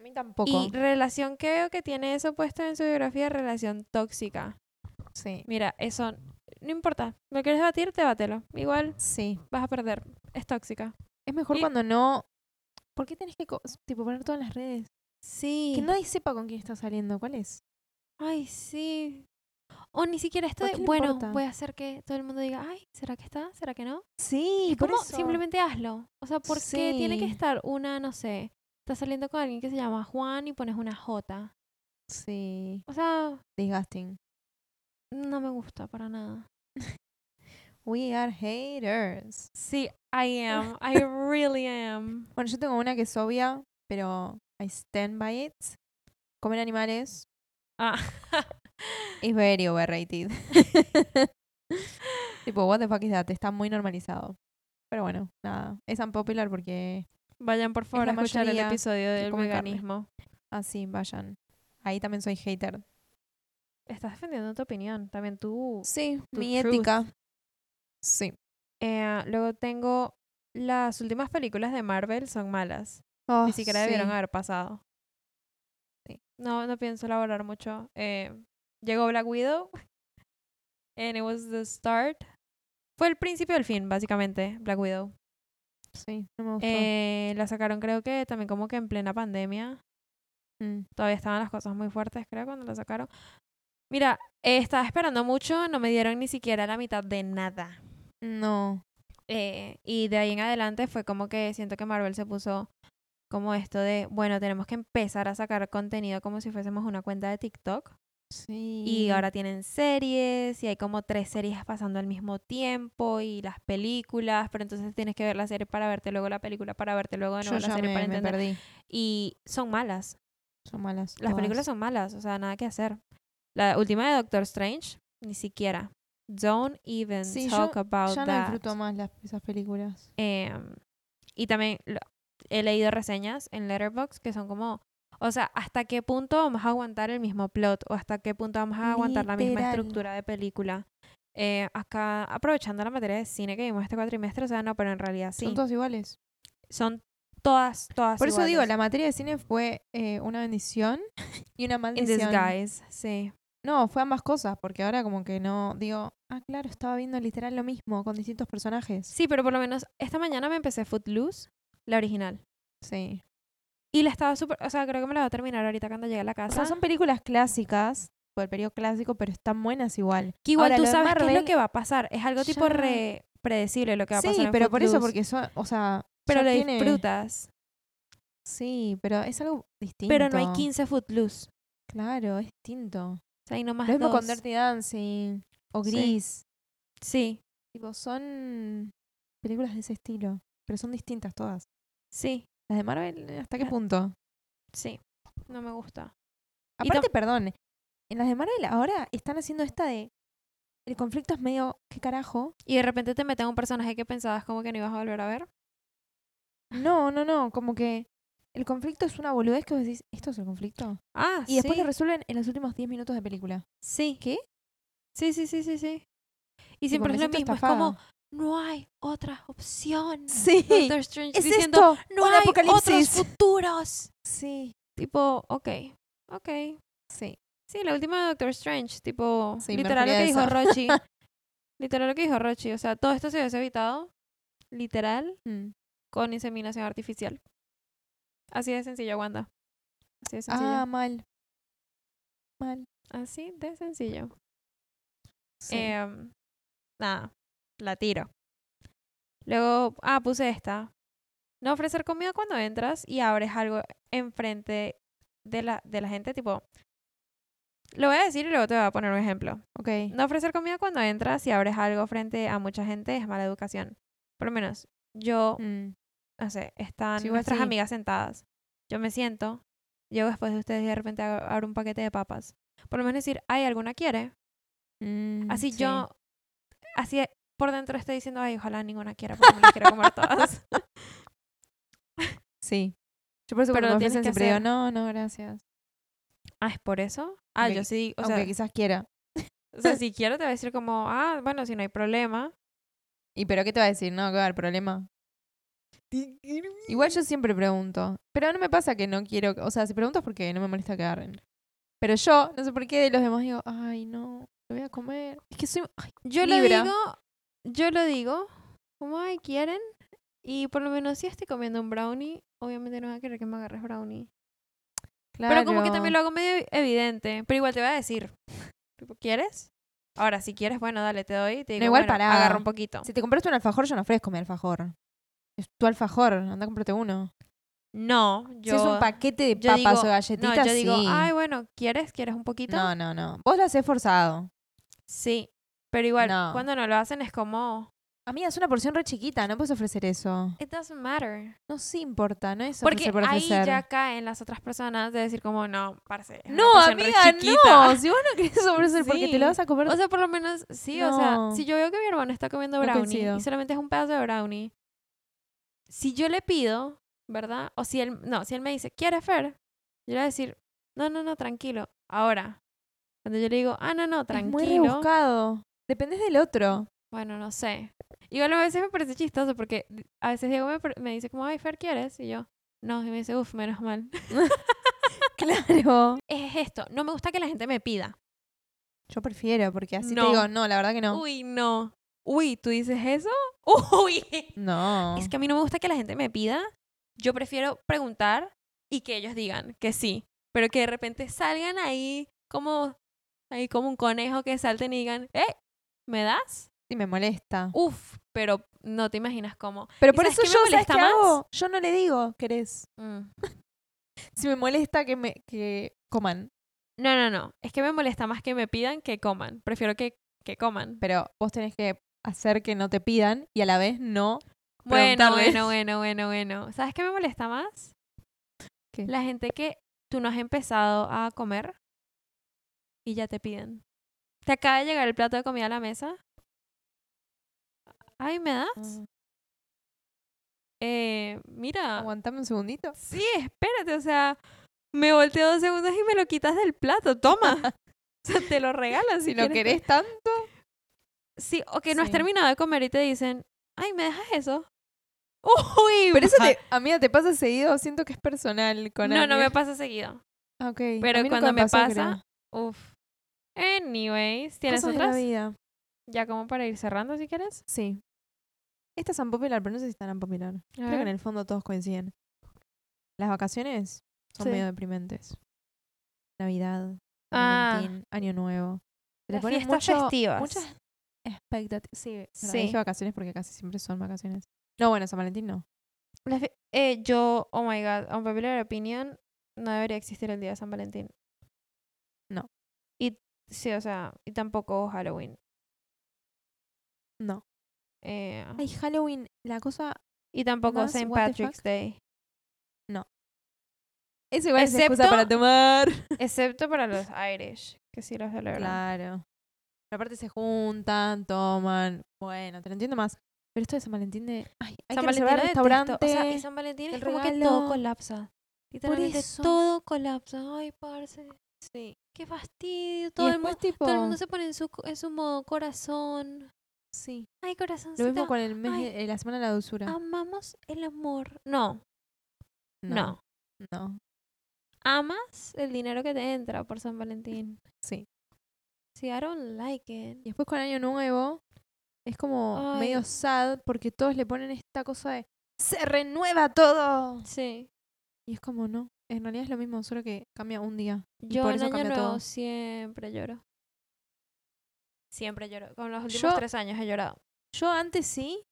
A mí tampoco. Y relación que veo que tiene eso puesto en su biografía, relación tóxica. Sí. Mira, eso no importa. ¿Lo quieres debatir? Debátelo. Igual Sí. vas a perder. Es tóxica. Es mejor Y- cuando no. ¿Por qué tenés que tipo poner todo en las redes? Sí. Que nadie sepa con quién está saliendo. ¿Cuál es? Ay, sí. O ni siquiera esto ¿Por de, bueno, importa? voy a hacer que todo el mundo diga, ay, ¿será que está? ¿Será que no? Sí, por como, eso. simplemente hazlo. O sea, ¿por qué tiene que estar una, no sé, estás saliendo con alguien que se llama Juan y pones una J? Sí. O sea, Disgusting. no me gusta para nada. We are haters. Sí, I am. I really am. Bueno, yo tengo una que es obvia, pero I stand by it. Comer animales Ah. is very overrated. tipo, what the fuck is that? Está muy normalizado. Pero bueno, nada. Es unpopular porque Vayan por favor a escuchar el episodio del veganismo. así vayan. Ahí también soy hater. Estás defendiendo tu opinión. También tú. Sí, tu mi truth. ética. Sí. Eh, luego tengo las últimas películas de Marvel son malas. Ni Oh, siquiera debieron haber pasado. Sí. No, no pienso elaborar mucho. Eh, llegó Black Widow. And it was the start. Fue el principio del fin, básicamente, Black Widow. Sí, no me gustó. Eh, la sacaron creo que también como que en plena pandemia. Mm. Todavía estaban las cosas muy fuertes, creo, cuando la sacaron. Mira, eh, estaba esperando mucho, no me dieron ni siquiera la mitad de nada. No. Eh, y de ahí en adelante fue como que siento que Marvel se puso como esto de, bueno, tenemos que empezar a sacar contenido como si fuésemos una cuenta de TikTok. Sí. Y ahora tienen series y hay como tres series pasando al mismo tiempo y las películas, pero entonces tienes que ver la serie para verte luego la película, para verte luego de yo nuevo la serie me, para entender. perdí. Y son malas. Son malas. Las todas. películas son malas, o sea, nada que hacer. La última de Doctor Strange, ni siquiera. Don't even Sí, talk yo about Ya no disfruto más las, esas películas. Em, y también lo- he leído reseñas en Letterboxd que son como, o sea, ¿hasta qué punto vamos a aguantar el mismo plot? ¿O hasta qué punto vamos a aguantar la misma estructura de película? Eh, acá, aprovechando la materia de cine que vimos este cuatrimestre, o sea, no, pero en realidad sí. Son todos iguales. Son todas, todas Por eso digo, la materia de cine fue eh, una bendición y una In maldición. disguise, sí. No, fue ambas cosas, porque ahora como que no digo, ah, claro, estaba viendo literal lo mismo con distintos personajes. Sí, pero por lo menos esta mañana me empecé Footloose, la original. Sí. Y la estaba súper, o sea, creo que me la voy a terminar ahorita cuando llegue a la O casa. sea, son películas clásicas, por el periodo clásico, pero están buenas igual. que igual Ahora, tú sabes qué es lo que va a pasar. Es algo tipo ya- re predecible lo que va a sí, pasar en pero por eso, porque son, o sea, Pero lo tiene- disfrutas. Sí, pero es algo distinto. Pero no hay 15 Footloose. Claro, es distinto. O sea, hay nomás Lo mismo dos. con Dirty Dancing o Sí. Gris. Sí, Tipo, son películas de ese estilo, pero son distintas todas. sí, Las de Marvel, ¿hasta qué Ah, punto? sí. No me gusta. Aparte, perdón, en las de Marvel ahora están haciendo esta de el conflicto es medio ¿qué carajo? Y de repente te meten un personaje que pensabas como que no ibas a volver a ver. No, no, no, como que el conflicto es una boludez que vos decís, ¿esto es el conflicto? Ah, Y después sí. lo resuelven en los últimos 10 minutos de película. Sí. ¿Qué? Sí, sí, sí, sí, sí. Y siempre es lo mismo. Es estafada. como, no hay otra opción. Sí, Doctor Strange es diciendo, esto, no un hay otros futuros. Sí, Tipo, ok, ok. sí. Sí, la última de Doctor Strange, tipo, Sí, literal lo que dijo Rochi. literal lo que dijo Rochi. O sea, todo esto se hubiese evitado, literal, Mm. con inseminación artificial. Así de sencillo, Wanda. Así de sencillo. Ah, mal. Mal. Así de sencillo. Sí. Em, nada, la tiro. Luego, ah, puse esta. No ofrecer comida cuando entras y abres algo enfrente de la, de la gente, tipo... Lo voy a decir y luego te voy a poner un ejemplo. ok. No ofrecer comida cuando entras y abres algo frente a mucha gente es mala educación. Por lo menos, yo, Mm. no sé, están Sí, nuestras sí. amigas sentadas. Yo me siento, llego después de ustedes y de repente ab- abro un paquete de papas. Por lo menos decir, ¿hay alguna quiere? Mm, Así sí. yo, así por dentro estoy diciendo, ay, ojalá ninguna quiera porque me las quiero comer todas. Sí. Yo por eso Pero lo tienes que siempre digo, no, no, gracias. ah, ¿es por eso? Ah, Aunque yo sí, o Aunque sea, quizás quiera. o sea, si quiero te voy a decir como, ah, bueno, si no hay problema. ¿Y pero qué te va a decir? No, que va a haber problema. Igual yo siempre pregunto. Pero no me pasa que no quiero. O sea, si preguntas porque no me molesta que agarren. Pero yo, no sé por qué de los demás digo, ay, no, lo voy a comer. Es que soy. ay, Yo Libra. lo digo, yo lo digo, como, ay, quieren. Y por lo menos si estoy comiendo un brownie, obviamente no voy a querer que me agarres brownie. Pero como que también lo hago medio evidente. Pero igual te voy a decir, ¿quieres? Ahora, si quieres, bueno, dale, te doy. Te digo, igual bueno, pará. agarra un poquito. Si te compraste un alfajor, yo no ofrezco mi alfajor. Es tu alfajor, anda a comprarte uno. No, yo... si es un paquete de papas digo- o galletitas, No, yo digo, sí. ay, bueno, ¿quieres? ¿Quieres un poquito? no, no, no. Vos lo haces forzado. Sí, pero igual, No. cuando no lo hacen es como, Amiga, es una porción re chiquita, no puedes ofrecer eso. it doesn't matter. No sí importa, no es Porque por ahí ofrecer. ya caen las otras personas de decir como, no, parce, No, amiga, no. Si vos no querés ofrecer porque te Sí. lo vas a comer. O sea, por lo menos, sí, o sea, No. si yo veo que mi hermano está comiendo No brownie coincido. y solamente es un pedazo de brownie, si yo le pido, ¿verdad? O si él, no, si él me dice, ¿quieres Fer? Yo le voy a decir, no, no, no, tranquilo. Ahora, cuando yo le digo, ah, no, no, es muy tranquilo. rebuscado. Dependes del otro. Bueno, no sé. Igual a veces me parece chistoso porque a veces Diego me, dice como, ay, Fer, ¿quieres? Y yo, no, y me dice, uff, menos mal. Claro. es esto, no me gusta que la gente me pida. Yo prefiero, porque así No. te digo, no, la verdad que no. Uy, no. Uy, ¿tú dices eso? Uy. No. Es que a mí no me gusta que la gente me pida. Yo prefiero preguntar y que ellos digan que sí. Pero que de repente salgan ahí como, ahí como un conejo que salten y digan, ¿eh? ¿Me das? Sí, me molesta. Uf, pero no te imaginas cómo. Pero ¿y por eso yo, ¿sabes qué más? hago? Yo no le digo, ¿querés? Mm. Si me molesta que me que coman. No, no, no. Es que me molesta más que me pidan que coman. Prefiero que, que coman. Pero vos tenés que hacer que no te pidan y a la vez no. Bueno, bueno, bueno, bueno, bueno. ¿Sabes qué me molesta más? ¿Qué? La gente que tú no has empezado a comer y ya te piden. Te acaba de llegar el plato de comida a la mesa. Ay, ¿me das? Ah, Eh, mira. Aguantame un segundito. Sí, espérate, o sea, me volteo dos segundos y me lo quitas del plato. Toma. o sea, te lo regalan si, Si lo quieres. querés tanto. Sí, o que no has terminado de comer y te dicen, ay, ¿me dejas eso? Uy, Pero eso, te, amiga, te pasa seguido. Siento que es personal con No, no me pasa seguido. Ok. Pero cuando me pasa, creo. Anyways, ¿tienes Cosas de la otras? vida. Ya como para ir cerrando si quieres. Sí. Estas son popular, pero no sé si están popular. A Creo que en el fondo todos coinciden. Las vacaciones son Sí. medio deprimentes. Navidad, San Ah. Valentín, Año Nuevo. Le Las fiestas mucho- festivas. Muchas expectativas. Sí, Sí. dije vacaciones porque casi siempre son vacaciones. No, bueno, San Valentín no. Eh, yo, oh my god, unpopular opinion, no debería existir el día de San Valentín. No. Y sí, o sea, y tampoco Halloween. No. Eh, Ay, Halloween, la cosa. y tampoco más, St. what Patrick's. Day. Eso igual es excusa Excepto- para tomar. Excepto para los Irish, que sí los celebran. Claro. Pero aparte se juntan, toman. Bueno, te lo entiendo más. Pero esto de San Valentín de. Ay, hay San que Valentín restaurante. O sea, San Valentín es como que todo colapsa. Literalmente eso. todo colapsa. Ay, parce. Sí. Qué fastidio. Todo, el, después, mu- tipo. todo el mundo se pone en su, en su modo corazón. Sí. Ay, Lo corazoncito. mismo con el mes Ay. de, eh, la semana de la dulzura. Amamos el amor. No, no. No. amas el dinero que te entra por San Valentín. Sí. Sí, I don't like it. Y después con Año Nuevo es como Ay. medio sad porque todos le ponen esta cosa de se renueva todo. Sí. Y es como no. En realidad es lo mismo, solo que cambia un día. Y Yo por en eso Año cambia Nuevo todo. siempre lloro. Siempre lloro. Con los últimos Yo- tres años he llorado. Yo antes sí,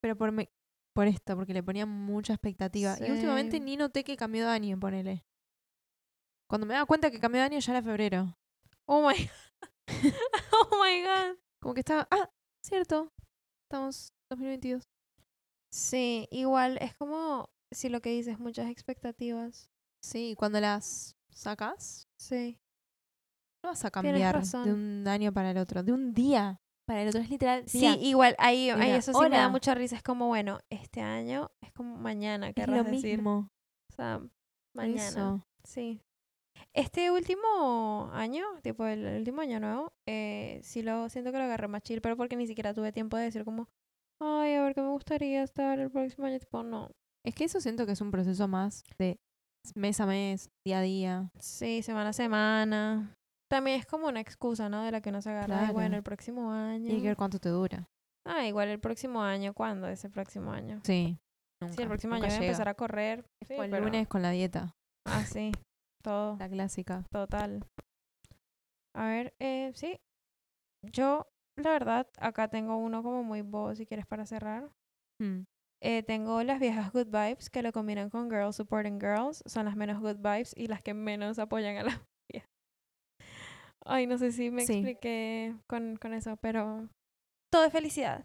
pero por me- por esto, porque le ponía mucha expectativa. Y últimamente ni noté que cambió de año, ponele. Cuando me daba cuenta que cambió de año ya era febrero. Oh my Oh my god. Como que estaba, ah, cierto. Estamos 2022. Sí, igual es como si lo que dices, muchas expectativas. Sí, cuando las sacas, Sí. no vas a Tienes cambiar razón. de un año para el otro, de un día para el otro. Es literal. Sí, día. igual, ahí, ahí Mira, eso sí me da hola. mucha risa. Es como, bueno, este año es como mañana, es querrás lo decir. mismo. O sea, mañana. eso. Sí. Este último año, tipo el, el último año nuevo, eh, sí lo siento que lo agarré más chill, pero porque ni siquiera tuve tiempo de decir como, ay, a ver qué me gustaría estar el próximo año. Tipo, no. Es que eso siento que es un proceso más de mes a mes, día a día. Sí, semana a semana. También es como una excusa, ¿no? De la que uno se agarra. Claro. bueno, el próximo año. Y ver cuánto te dura. Ah, igual el próximo año. ¿Cuándo es el próximo año? Sí. Sí, el próximo año voy a empezar a correr. Sí, O el pero- lunes con la dieta, Ah, sí. Todo. la clásica. Total. A ver, eh, sí. Yo, la verdad, acá tengo uno como muy bobo, si quieres, para cerrar. Mm. Eh, tengo las viejas good vibes que lo combinan con girls supporting girls. Son las menos good vibes y las que menos apoyan a las viejas. Ay, no sé si me Sí. expliqué con, con eso, pero todo es felicidad.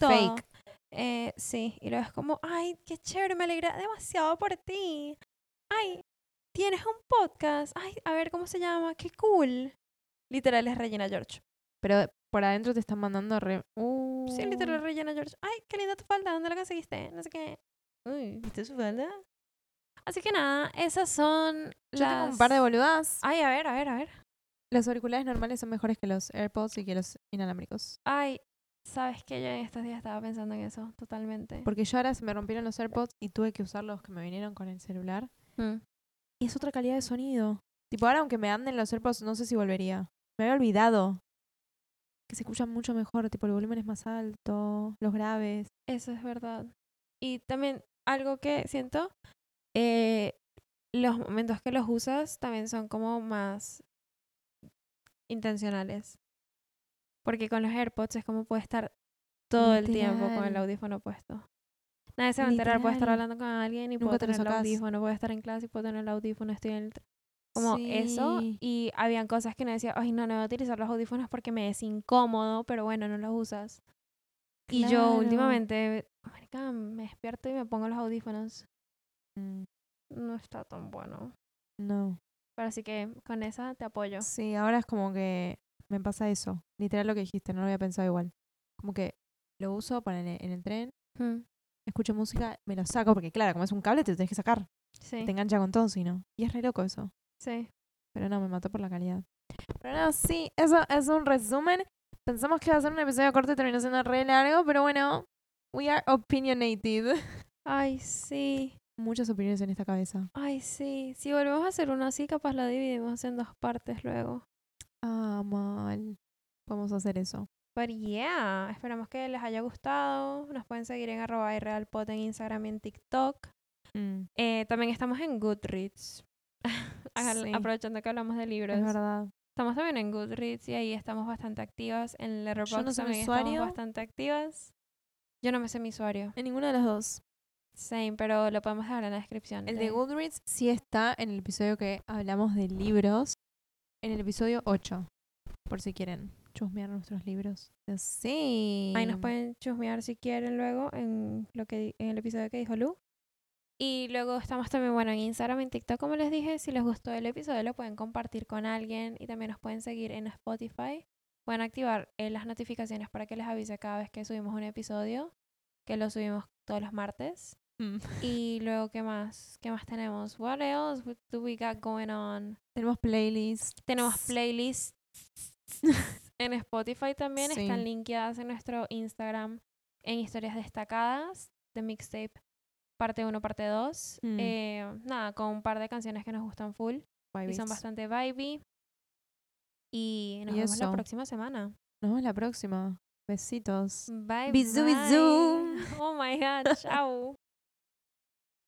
Todo. Fake. Eh, sí, y luego es como, ay, qué chévere, me alegra demasiado por ti. Ay, tienes un podcast. Ay, a ver cómo se llama, qué cool. Literal es Regina George. Pero por adentro te están mandando re... Uh. Sí, literal es Regina George. Ay, qué linda tu falda, ¿dónde la conseguiste? No sé qué. Uy, ¿viste su falda? Así que nada, esas son Yo las... tengo un par de boludas. Ay, a ver, a ver, a ver. Los auriculares normales son mejores que los AirPods y que los inalámbricos. Ay, ¿sabes qué? Yo en estos días estaba pensando en eso, totalmente. Porque yo ahora se me rompieron los AirPods y tuve que usar los que me vinieron con el celular. Mm. Y es otra calidad de sonido. Tipo, ahora aunque me anden los AirPods, no sé si volvería. Me había olvidado. Que se escuchan mucho mejor. Tipo, el volumen es más alto, los graves. Eso es verdad. Y también algo que siento, eh, los momentos que los usas también son como más intencionales. Porque con los AirPods es como puede estar todo el tiempo con el audífono puesto. Nadie se va a enterar, puedo estar hablando con alguien y Nunca puedo tener el audífono, puedo estar en clase y puedo tener el audífono, estoy en el... Como eso. Sí. Y habían cosas que no decía, ay, no, no voy a utilizar los audífonos porque me es incómodo, pero bueno, no los usas. Y yo Claro. últimamente, marica, me despierto y me pongo los audífonos. Mm, No está tan bueno. No. Pero así que con esa te apoyo. Sí, ahora es como que me pasa eso. Literal lo que dijiste, no lo había pensado igual. Como que lo uso para en el, en el tren, Mm, escucho música, me lo saco, porque claro, como es un cable te lo tenés que sacar. Sí, Te engancha con todo, si no. Y es re loco eso. Sí. Pero no, me mató por la calidad. Pero no, sí, eso es un resumen. Pensamos que iba a ser un episodio corto y terminó siendo re largo, pero bueno, we are opinionated. Ay, sí. Muchas opiniones en esta cabeza. Ay, sí. Si volvemos a hacer una así, capaz la dividimos en dos partes luego. Ah, mal. Vamos a hacer eso. But yeah, esperamos que les haya gustado. Nos pueden seguir en arroba irrealpod en Instagram y en TikTok. Mm, Eh, también estamos en Goodreads. Sí. Aprovechando que hablamos de libros. es verdad. Estamos también en Goodreads y ahí estamos bastante activas. En Letterboxd no sé mi también estamos usuario. bastante activas. Yo no me sé mi usuario. En ninguna de las dos. Same, pero lo podemos dejar en la descripción. El de Goodreads sí está en el episodio que hablamos de libros. En el episodio 8. Por si quieren chusmear nuestros libros. Sí. Ahí nos pueden chusmear si quieren luego en lo que en el episodio que dijo Lu. Y luego estamos también, bueno, en Instagram, en TikTok, como les dije. Si les gustó el episodio, lo pueden compartir con alguien. Y también nos pueden seguir en Spotify. Pueden activar eh, las notificaciones para que les avise cada vez que subimos un episodio. Que lo subimos todos los martes. Mm. Y luego, ¿qué más? ¿Qué más tenemos? What else do we got going on? Tenemos playlists. Tenemos playlists en Spotify también. Sí. Están linkeadas en nuestro Instagram en historias destacadas de mixtape parte 1, parte 2. Mm. Eh, nada, con un par de canciones que nos gustan full y son Vibes. bastante vibey. Y nos Y vemos la eso. próxima semana. Nos vemos la próxima. Besitos. Bye. Bisú, bye. bisú. Oh my god, chao.